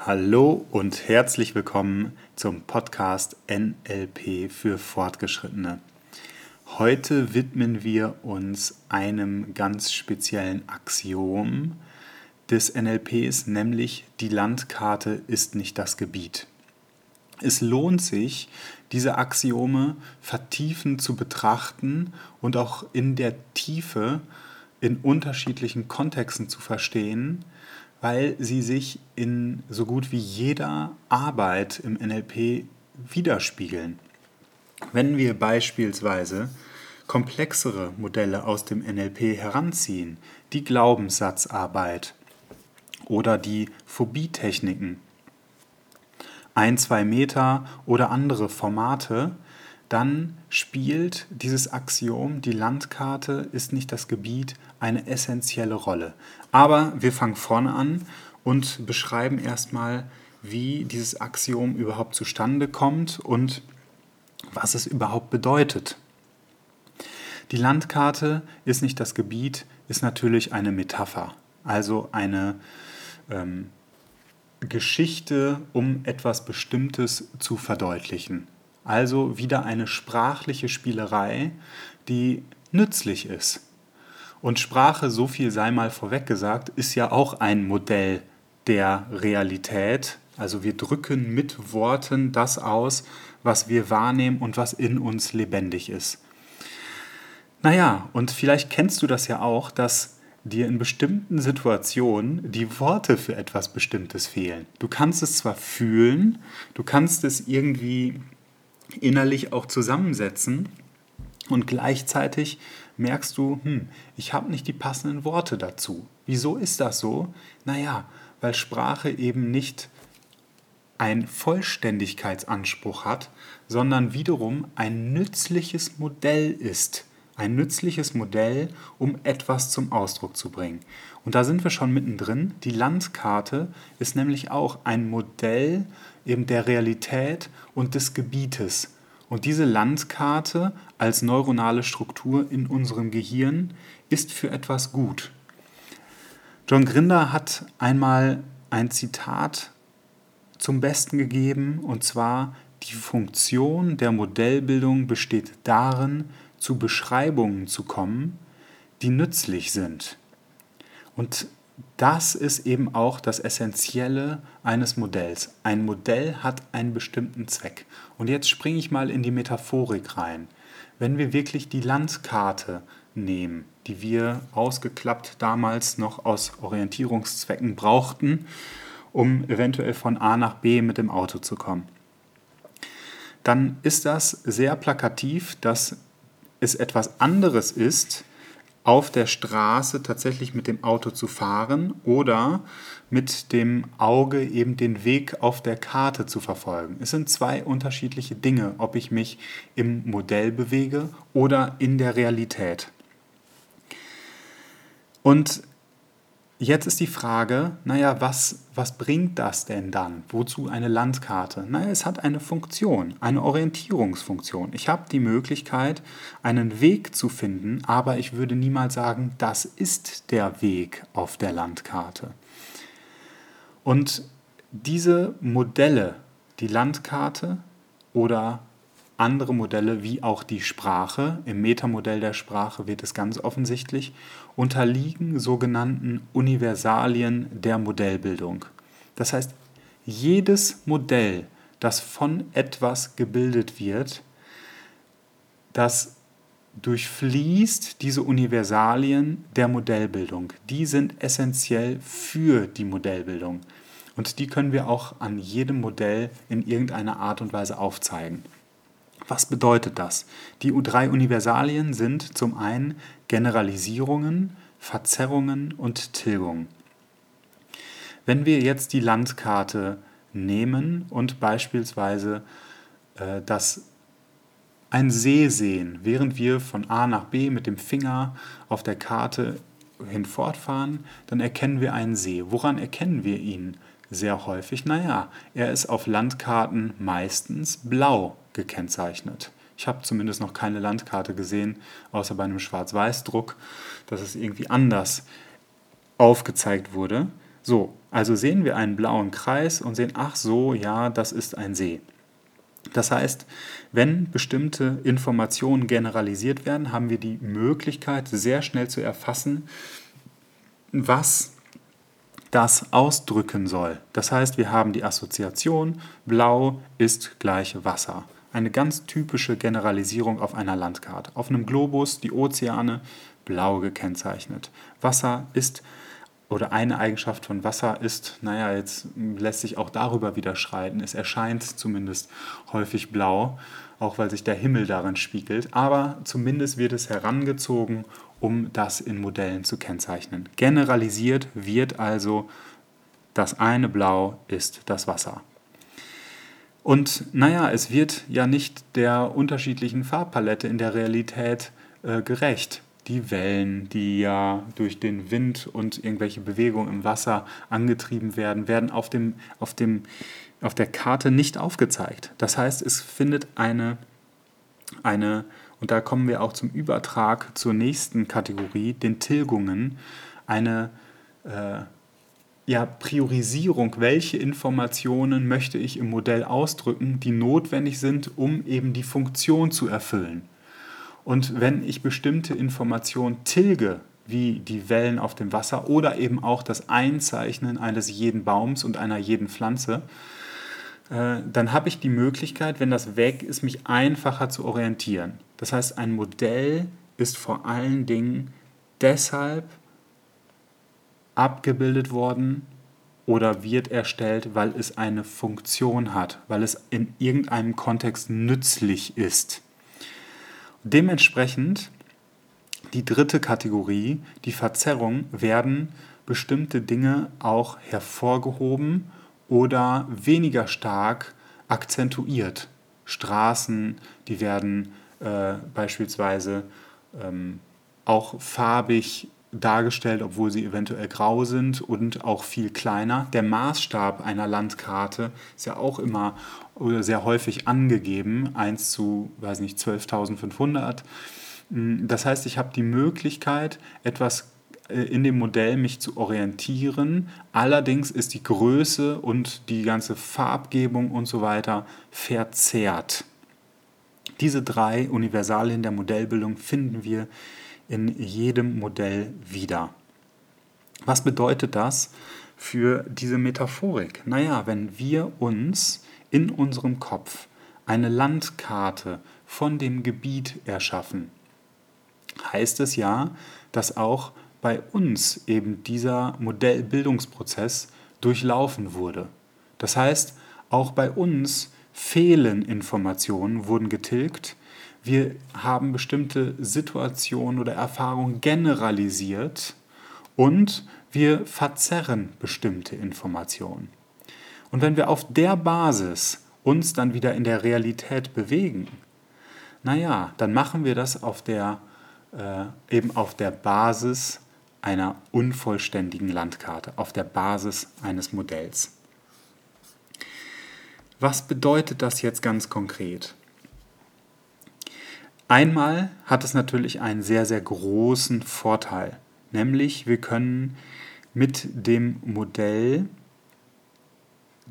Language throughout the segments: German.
Hallo und herzlich willkommen zum Podcast NLP für Fortgeschrittene. Heute widmen wir uns einem ganz speziellen Axiom des NLPs, nämlich die Landkarte ist nicht das Gebiet. Es lohnt sich, diese Axiome vertiefend zu betrachten und auch in der Tiefe in unterschiedlichen Kontexten zu verstehen, weil sie sich in so gut wie jeder Arbeit im NLP widerspiegeln. Wenn wir beispielsweise komplexere Modelle aus dem NLP heranziehen, die Glaubenssatzarbeit oder die Phobietechniken, ein, zwei Meter oder andere Formate, dann spielt dieses Axiom, die Landkarte ist nicht das Gebiet, eine essentielle Rolle. Aber wir fangen vorne an und beschreiben erstmal, wie dieses Axiom überhaupt zustande kommt und was es überhaupt bedeutet. Die Landkarte ist nicht das Gebiet, ist natürlich eine Metapher, also eine ähm, Geschichte, um etwas Bestimmtes zu verdeutlichen. Also wieder eine sprachliche Spielerei, die nützlich ist. Und Sprache, so viel sei mal vorweg gesagt, ist ja auch ein Modell der Realität. Also wir drücken mit Worten das aus, was wir wahrnehmen und was in uns lebendig ist. Naja, und vielleicht kennst du das ja auch, dass dir in bestimmten Situationen die Worte für etwas Bestimmtes fehlen. Du kannst es zwar fühlen, du kannst es irgendwie innerlich auch zusammensetzen und gleichzeitig merkst du, hm, ich habe nicht die passenden Worte dazu. Wieso ist das so? Naja, weil Sprache eben nicht ein Vollständigkeitsanspruch hat, sondern wiederum ein nützliches Modell ist. Ein nützliches Modell, um etwas zum Ausdruck zu bringen. Und da sind wir schon mittendrin. Die Landkarte ist nämlich auch ein Modell eben der Realität und des Gebietes. Und diese Landkarte als neuronale Struktur in unserem Gehirn ist für etwas gut. John Grinder hat einmal ein Zitat zum Besten gegeben, und zwar, die Funktion der Modellbildung besteht darin, zu Beschreibungen zu kommen, die nützlich sind. Und das ist eben auch das Essentielle eines Modells. Ein Modell hat einen bestimmten Zweck. Und jetzt springe ich mal in die Metaphorik rein. Wenn wir wirklich die Landkarte nehmen, die wir ausgeklappt damals noch aus Orientierungszwecken brauchten, um eventuell von A nach B mit dem Auto zu kommen, dann ist das sehr plakativ, dass es etwas anderes ist, auf der Straße tatsächlich mit dem Auto zu fahren oder mit dem Auge eben den Weg auf der Karte zu verfolgen. Es sind zwei unterschiedliche Dinge, ob ich mich im Modell bewege oder in der Realität. Und Jetzt ist die Frage, naja, was, was bringt das denn dann? Wozu eine Landkarte? Naja, es hat eine Funktion, eine Orientierungsfunktion. Ich habe die Möglichkeit, einen Weg zu finden, aber ich würde niemals sagen, das ist der Weg auf der Landkarte. Und diese Modelle, die Landkarte oder andere Modelle wie auch die Sprache, im Metamodell der Sprache wird es ganz offensichtlich, unterliegen sogenannten Universalien der Modellbildung. Das heißt, jedes Modell, das von etwas gebildet wird, das durchfließt diese Universalien der Modellbildung. Die sind essentiell für die Modellbildung. Und die können wir auch an jedem Modell in irgendeiner Art und Weise aufzeigen. Was bedeutet das? Die drei Universalien sind zum einen Generalisierungen, Verzerrungen und Tilgungen. Wenn wir jetzt die Landkarte nehmen und beispielsweise äh, das ein See sehen, während wir von A nach B mit dem Finger auf der Karte hinfortfahren, dann erkennen wir einen See. Woran erkennen wir ihn sehr häufig? Naja, er ist auf Landkarten meistens blau gekennzeichnet. Ich habe zumindest noch keine Landkarte gesehen, außer bei einem Schwarz-Weiß-Druck, dass es irgendwie anders aufgezeigt wurde, So, also sehen wir einen blauen Kreis und sehen, ach so, ja, das ist ein See. Das heißt, wenn bestimmte Informationen generalisiert werden, haben wir die Möglichkeit, sehr schnell zu erfassen, was das ausdrücken soll. Das heißt, wir haben die Assoziation, blau ist gleich Wasser. Eine ganz typische Generalisierung auf einer Landkarte. Auf einem Globus die Ozeane blau gekennzeichnet. Wasser ist oder eine Eigenschaft von Wasser ist, naja, jetzt lässt sich auch darüber wieder schreiten. Es erscheint zumindest häufig blau, auch weil sich der Himmel darin spiegelt. Aber zumindest wird es herangezogen, um das in Modellen zu kennzeichnen. Generalisiert wird also, das eine Blau ist das Wasser. Und naja, es wird ja nicht der unterschiedlichen Farbpalette in der Realität äh, gerecht die Wellen, die ja durch den Wind und irgendwelche Bewegungen im Wasser angetrieben werden, werden auf, dem, auf, dem, auf der Karte nicht aufgezeigt. Das heißt, es findet eine, eine, und da kommen wir auch zum Übertrag zur nächsten Kategorie, den Tilgungen, eine äh, ja, Priorisierung, welche Informationen möchte ich im Modell ausdrücken, die notwendig sind, um eben die Funktion zu erfüllen. Und wenn ich bestimmte Informationen tilge, wie die Wellen auf dem Wasser oder eben auch das Einzeichnen eines jeden Baums und einer jeden Pflanze, dann habe ich die Möglichkeit, wenn das weg ist, mich einfacher zu orientieren. Das heißt, ein Modell ist vor allen Dingen deshalb abgebildet worden oder wird erstellt, weil es eine Funktion hat, weil es in irgendeinem Kontext nützlich ist. Dementsprechend die dritte Kategorie, die Verzerrung, werden bestimmte Dinge auch hervorgehoben oder weniger stark akzentuiert. Straßen, die werden äh, beispielsweise ähm, auch farbig dargestellt, obwohl sie eventuell grau sind und auch viel kleiner. Der Maßstab einer Landkarte ist ja auch immer oder sehr häufig angegeben, 1 zu, weiß nicht, 12.500. Das heißt, ich habe die Möglichkeit, etwas in dem Modell mich zu orientieren. Allerdings ist die Größe und die ganze Farbgebung und so weiter verzerrt. Diese drei Universalien der Modellbildung finden wir in jedem Modell wieder. Was bedeutet das für diese Metaphorik? Naja, wenn wir uns in unserem Kopf eine Landkarte von dem Gebiet erschaffen, heißt es ja, dass auch bei uns eben dieser Modellbildungsprozess durchlaufen wurde. Das heißt, auch bei uns fehlen Informationen, wurden getilgt, wir haben bestimmte Situationen oder Erfahrungen generalisiert und wir verzerren bestimmte Informationen. Und wenn wir auf der Basis uns dann wieder in der Realität bewegen, naja, dann machen wir das auf der, äh, eben auf der Basis einer unvollständigen Landkarte, auf der Basis eines Modells. Was bedeutet das jetzt ganz konkret? Einmal hat es natürlich einen sehr, sehr großen Vorteil, nämlich wir können mit dem Modell,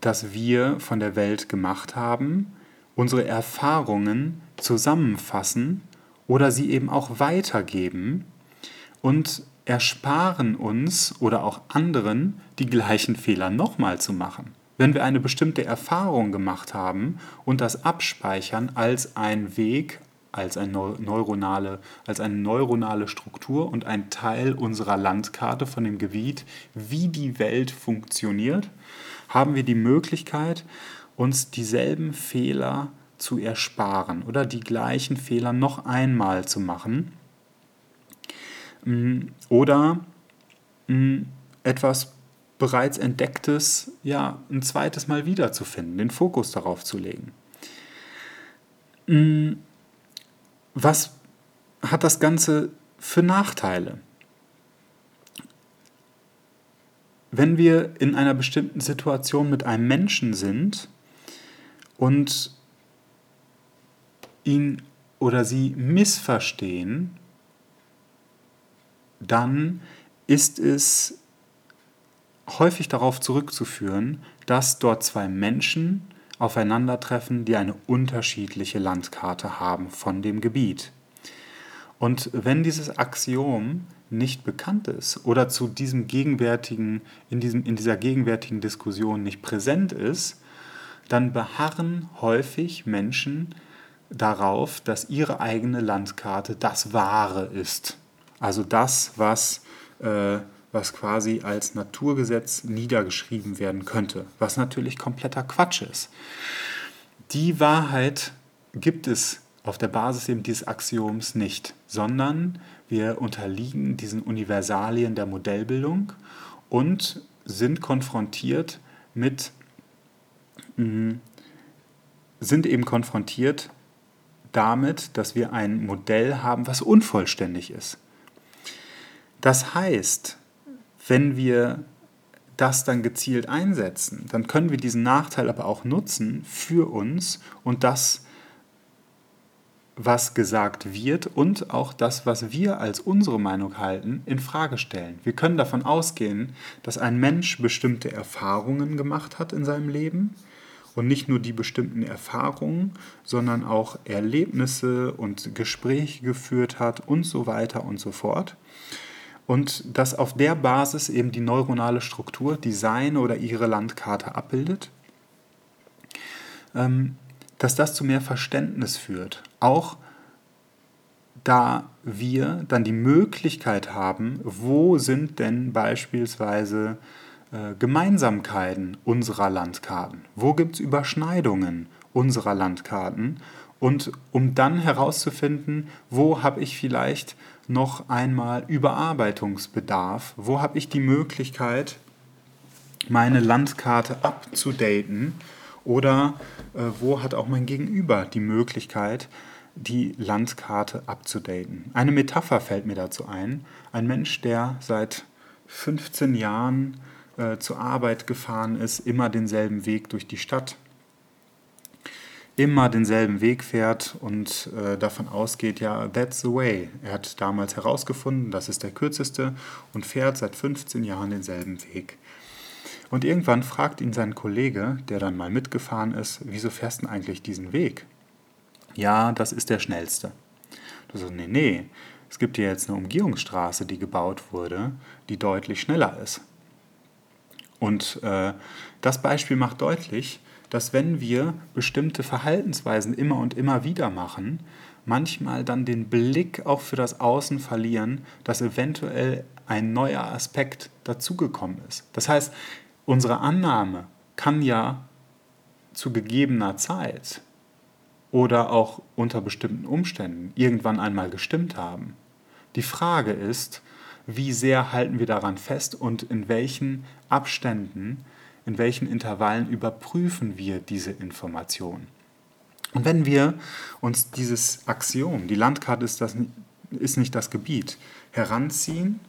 das wir von der Welt gemacht haben, unsere Erfahrungen zusammenfassen oder sie eben auch weitergeben und ersparen uns oder auch anderen die gleichen Fehler nochmal zu machen. Wenn wir eine bestimmte Erfahrung gemacht haben und das abspeichern als ein Weg, als, ein neuronale, als eine neuronale Struktur und ein Teil unserer Landkarte von dem Gebiet, wie die Welt funktioniert, haben wir die Möglichkeit, uns dieselben Fehler zu ersparen oder die gleichen Fehler noch einmal zu machen oder mm, etwas bereits Entdecktes ja ein zweites Mal wiederzufinden, den Fokus darauf zu legen. Mm, was hat das Ganze für Nachteile? Wenn wir in einer bestimmten Situation mit einem Menschen sind und ihn oder sie missverstehen, dann ist es häufig darauf zurückzuführen, dass dort zwei Menschen aufeinandertreffen, die eine unterschiedliche Landkarte haben von dem Gebiet. Und wenn dieses Axiom nicht bekannt ist oder zu diesem gegenwärtigen, in, diesem, in dieser gegenwärtigen Diskussion nicht präsent ist, dann beharren häufig Menschen darauf, dass ihre eigene Landkarte das Wahre ist. Also das, was, äh, was quasi als Naturgesetz niedergeschrieben werden könnte, was natürlich kompletter Quatsch ist. Die Wahrheit gibt es auf der Basis eben dieses Axioms nicht, sondern wir unterliegen diesen Universalien der Modellbildung und sind konfrontiert mit, mm, sind eben konfrontiert damit, dass wir ein Modell haben, was unvollständig ist. Das heißt, wenn wir das dann gezielt einsetzen, dann können wir diesen Nachteil aber auch nutzen für uns und das was gesagt wird und auch das, was wir als unsere Meinung halten, in Frage stellen. Wir können davon ausgehen, dass ein Mensch bestimmte Erfahrungen gemacht hat in seinem Leben und nicht nur die bestimmten Erfahrungen, sondern auch Erlebnisse und Gespräche geführt hat und so weiter und so fort. Und dass auf der Basis eben die neuronale Struktur die seine oder ihre Landkarte abbildet. Ähm, dass das zu mehr Verständnis führt. Auch da wir dann die Möglichkeit haben, wo sind denn beispielsweise äh, Gemeinsamkeiten unserer Landkarten? Wo gibt es Überschneidungen unserer Landkarten? Und um dann herauszufinden, wo habe ich vielleicht noch einmal Überarbeitungsbedarf, wo habe ich die Möglichkeit, meine Landkarte abzudaten oder äh, wo hat auch mein Gegenüber die Möglichkeit, die Landkarte abzudaten? Eine Metapher fällt mir dazu ein. Ein Mensch, der seit 15 Jahren äh, zur Arbeit gefahren ist, immer denselben Weg durch die Stadt, immer denselben Weg fährt und äh, davon ausgeht, ja, that's the way. Er hat damals herausgefunden, das ist der kürzeste und fährt seit 15 Jahren denselben Weg. Und irgendwann fragt ihn sein Kollege, der dann mal mitgefahren ist, wieso fährst du eigentlich diesen Weg? Ja, das ist der schnellste. Du sagst, nee, nee, es gibt hier jetzt eine Umgehungsstraße, die gebaut wurde, die deutlich schneller ist. Und äh, das Beispiel macht deutlich, dass wenn wir bestimmte Verhaltensweisen immer und immer wieder machen, manchmal dann den Blick auch für das Außen verlieren, dass eventuell ein neuer Aspekt dazugekommen ist. Das heißt, unsere Annahme kann ja zu gegebener Zeit oder auch unter bestimmten Umständen irgendwann einmal gestimmt haben. Die Frage ist, wie sehr halten wir daran fest und in welchen Abständen, in welchen Intervallen überprüfen wir diese Information. Und wenn wir uns dieses Axiom, die Landkarte ist, das, ist nicht das Gebiet, heranziehen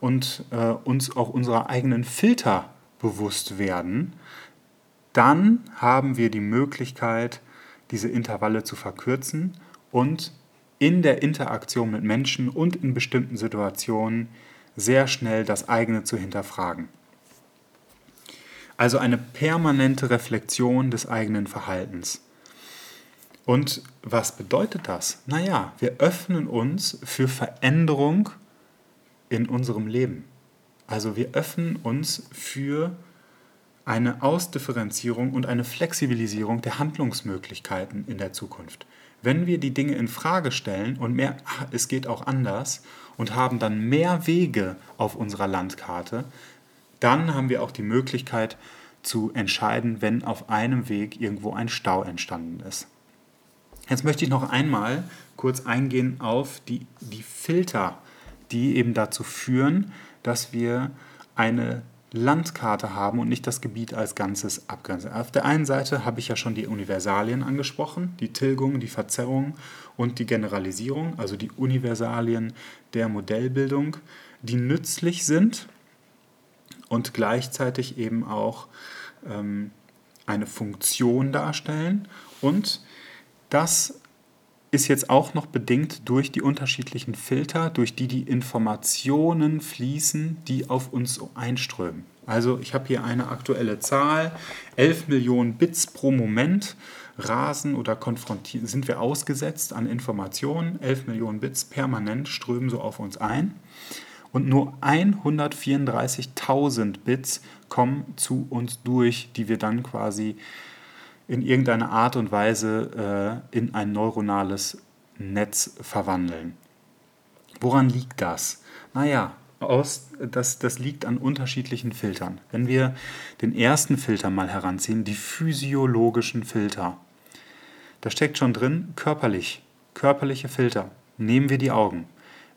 und äh, uns auch unserer eigenen Filter bewusst werden, dann haben wir die Möglichkeit, diese Intervalle zu verkürzen und in der Interaktion mit Menschen und in bestimmten Situationen sehr schnell das eigene zu hinterfragen. Also eine permanente Reflexion des eigenen Verhaltens. Und was bedeutet das? Naja, wir öffnen uns für Veränderung in unserem Leben. Also wir öffnen uns für eine Ausdifferenzierung und eine Flexibilisierung der Handlungsmöglichkeiten in der Zukunft. Wenn wir die Dinge in Frage stellen und mehr, ach, es geht auch anders und haben dann mehr Wege auf unserer Landkarte, dann haben wir auch die Möglichkeit zu entscheiden, wenn auf einem Weg irgendwo ein Stau entstanden ist. Jetzt möchte ich noch einmal kurz eingehen auf die, die Filter, die eben dazu führen, dass wir eine Landkarte haben und nicht das Gebiet als Ganzes abgrenzen. Auf der einen Seite habe ich ja schon die Universalien angesprochen, die Tilgung, die Verzerrung und die Generalisierung, also die Universalien der Modellbildung, die nützlich sind und gleichzeitig eben auch ähm, eine Funktion darstellen und das ist jetzt auch noch bedingt durch die unterschiedlichen Filter, durch die die Informationen fließen, die auf uns einströmen. Also ich habe hier eine aktuelle Zahl, 11 Millionen Bits pro Moment rasen oder konfrontieren, sind wir ausgesetzt an Informationen. 11 Millionen Bits permanent strömen so auf uns ein. Und nur 134.000 Bits kommen zu uns durch, die wir dann quasi in irgendeiner Art und Weise äh, in ein neuronales Netz verwandeln. Woran liegt das? Naja, aus, das, das liegt an unterschiedlichen Filtern. Wenn wir den ersten Filter mal heranziehen, die physiologischen Filter, da steckt schon drin körperlich, körperliche Filter. Nehmen wir die Augen.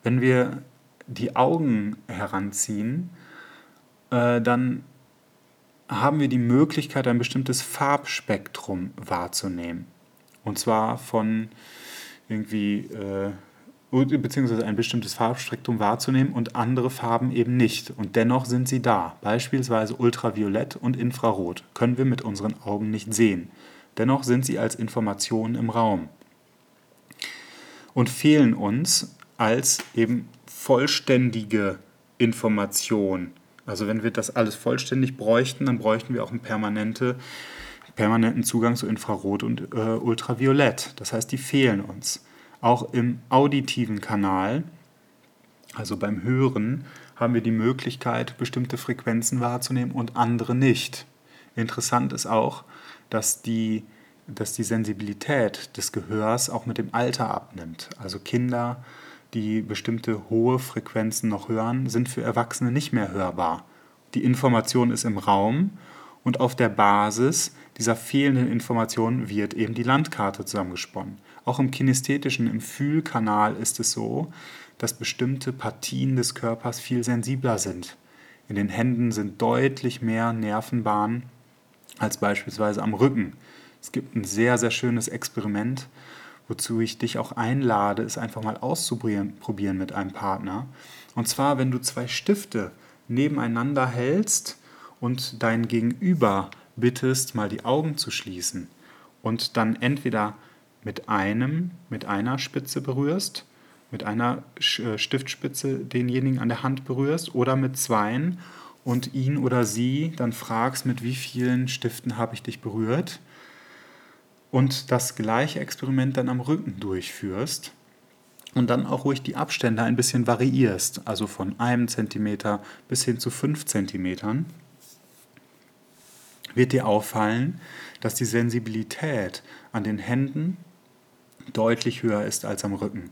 Wenn wir die Augen heranziehen, äh, dann haben wir die Möglichkeit, ein bestimmtes Farbspektrum wahrzunehmen. Und zwar von irgendwie, äh, beziehungsweise ein bestimmtes Farbspektrum wahrzunehmen und andere Farben eben nicht. Und dennoch sind sie da. Beispielsweise Ultraviolett und Infrarot können wir mit unseren Augen nicht sehen. Dennoch sind sie als Information im Raum und fehlen uns als eben vollständige Information also wenn wir das alles vollständig bräuchten, dann bräuchten wir auch einen permanente, permanenten Zugang zu Infrarot und äh, Ultraviolett. Das heißt, die fehlen uns. Auch im auditiven Kanal, also beim Hören, haben wir die Möglichkeit, bestimmte Frequenzen wahrzunehmen und andere nicht. Interessant ist auch, dass die, dass die Sensibilität des Gehörs auch mit dem Alter abnimmt. Also Kinder die bestimmte hohe Frequenzen noch hören, sind für Erwachsene nicht mehr hörbar. Die Information ist im Raum und auf der Basis dieser fehlenden Information wird eben die Landkarte zusammengesponnen. Auch im kinästhetischen, im Fühlkanal ist es so, dass bestimmte Partien des Körpers viel sensibler sind. In den Händen sind deutlich mehr Nervenbahnen als beispielsweise am Rücken. Es gibt ein sehr, sehr schönes Experiment, wozu ich dich auch einlade, es einfach mal auszuprobieren mit einem Partner. Und zwar, wenn du zwei Stifte nebeneinander hältst und dein Gegenüber bittest, mal die Augen zu schließen und dann entweder mit einem, mit einer Spitze berührst, mit einer äh, Stiftspitze denjenigen an der Hand berührst oder mit zweien und ihn oder sie dann fragst, mit wie vielen Stiften habe ich dich berührt und das gleiche Experiment dann am Rücken durchführst und dann auch ruhig die Abstände ein bisschen variierst, also von einem Zentimeter bis hin zu fünf Zentimetern, wird dir auffallen, dass die Sensibilität an den Händen deutlich höher ist als am Rücken.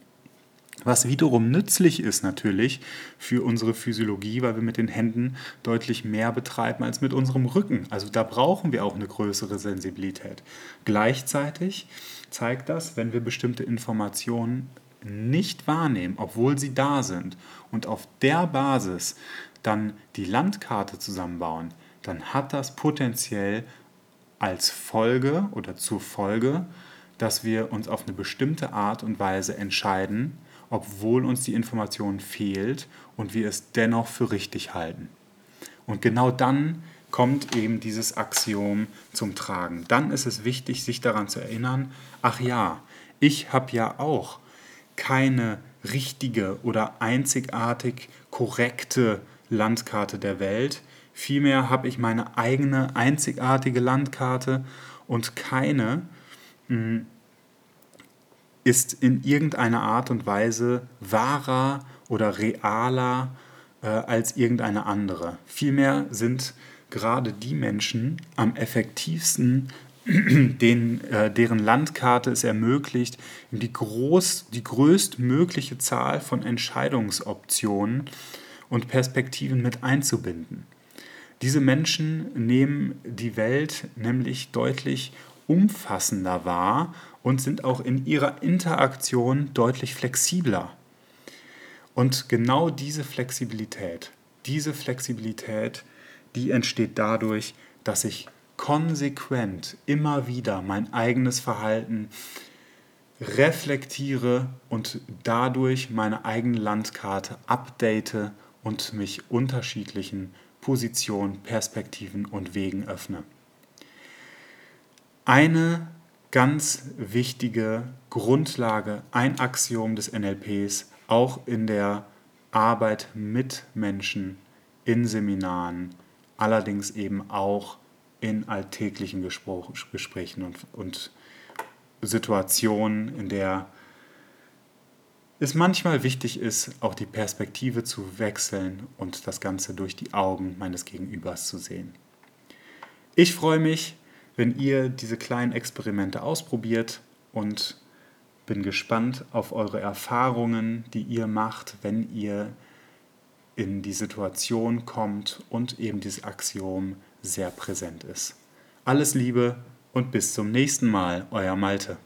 Was wiederum nützlich ist natürlich für unsere Physiologie, weil wir mit den Händen deutlich mehr betreiben als mit unserem Rücken. Also da brauchen wir auch eine größere Sensibilität. Gleichzeitig zeigt das, wenn wir bestimmte Informationen nicht wahrnehmen, obwohl sie da sind, und auf der Basis dann die Landkarte zusammenbauen, dann hat das potenziell als Folge oder zur Folge, dass wir uns auf eine bestimmte Art und Weise entscheiden, obwohl uns die Information fehlt und wir es dennoch für richtig halten. Und genau dann kommt eben dieses Axiom zum Tragen. Dann ist es wichtig, sich daran zu erinnern, ach ja, ich habe ja auch keine richtige oder einzigartig korrekte Landkarte der Welt. Vielmehr habe ich meine eigene einzigartige Landkarte und keine hm, ist in irgendeiner Art und Weise wahrer oder realer äh, als irgendeine andere. Vielmehr sind gerade die Menschen am effektivsten, den, äh, deren Landkarte es ermöglicht, die, groß, die größtmögliche Zahl von Entscheidungsoptionen und Perspektiven mit einzubinden. Diese Menschen nehmen die Welt nämlich deutlich umfassender wahr und sind auch in ihrer Interaktion deutlich flexibler. Und genau diese Flexibilität, diese Flexibilität, die entsteht dadurch, dass ich konsequent immer wieder mein eigenes Verhalten reflektiere und dadurch meine eigene Landkarte update und mich unterschiedlichen Positionen, Perspektiven und Wegen öffne. Eine ganz wichtige Grundlage, ein Axiom des NLPs, auch in der Arbeit mit Menschen, in Seminaren, allerdings eben auch in alltäglichen Gesprächen und, und Situationen, in der es manchmal wichtig ist, auch die Perspektive zu wechseln und das Ganze durch die Augen meines Gegenübers zu sehen. Ich freue mich, wenn ihr diese kleinen Experimente ausprobiert und bin gespannt auf eure Erfahrungen, die ihr macht, wenn ihr in die Situation kommt und eben dieses Axiom sehr präsent ist. Alles Liebe und bis zum nächsten Mal, euer Malte.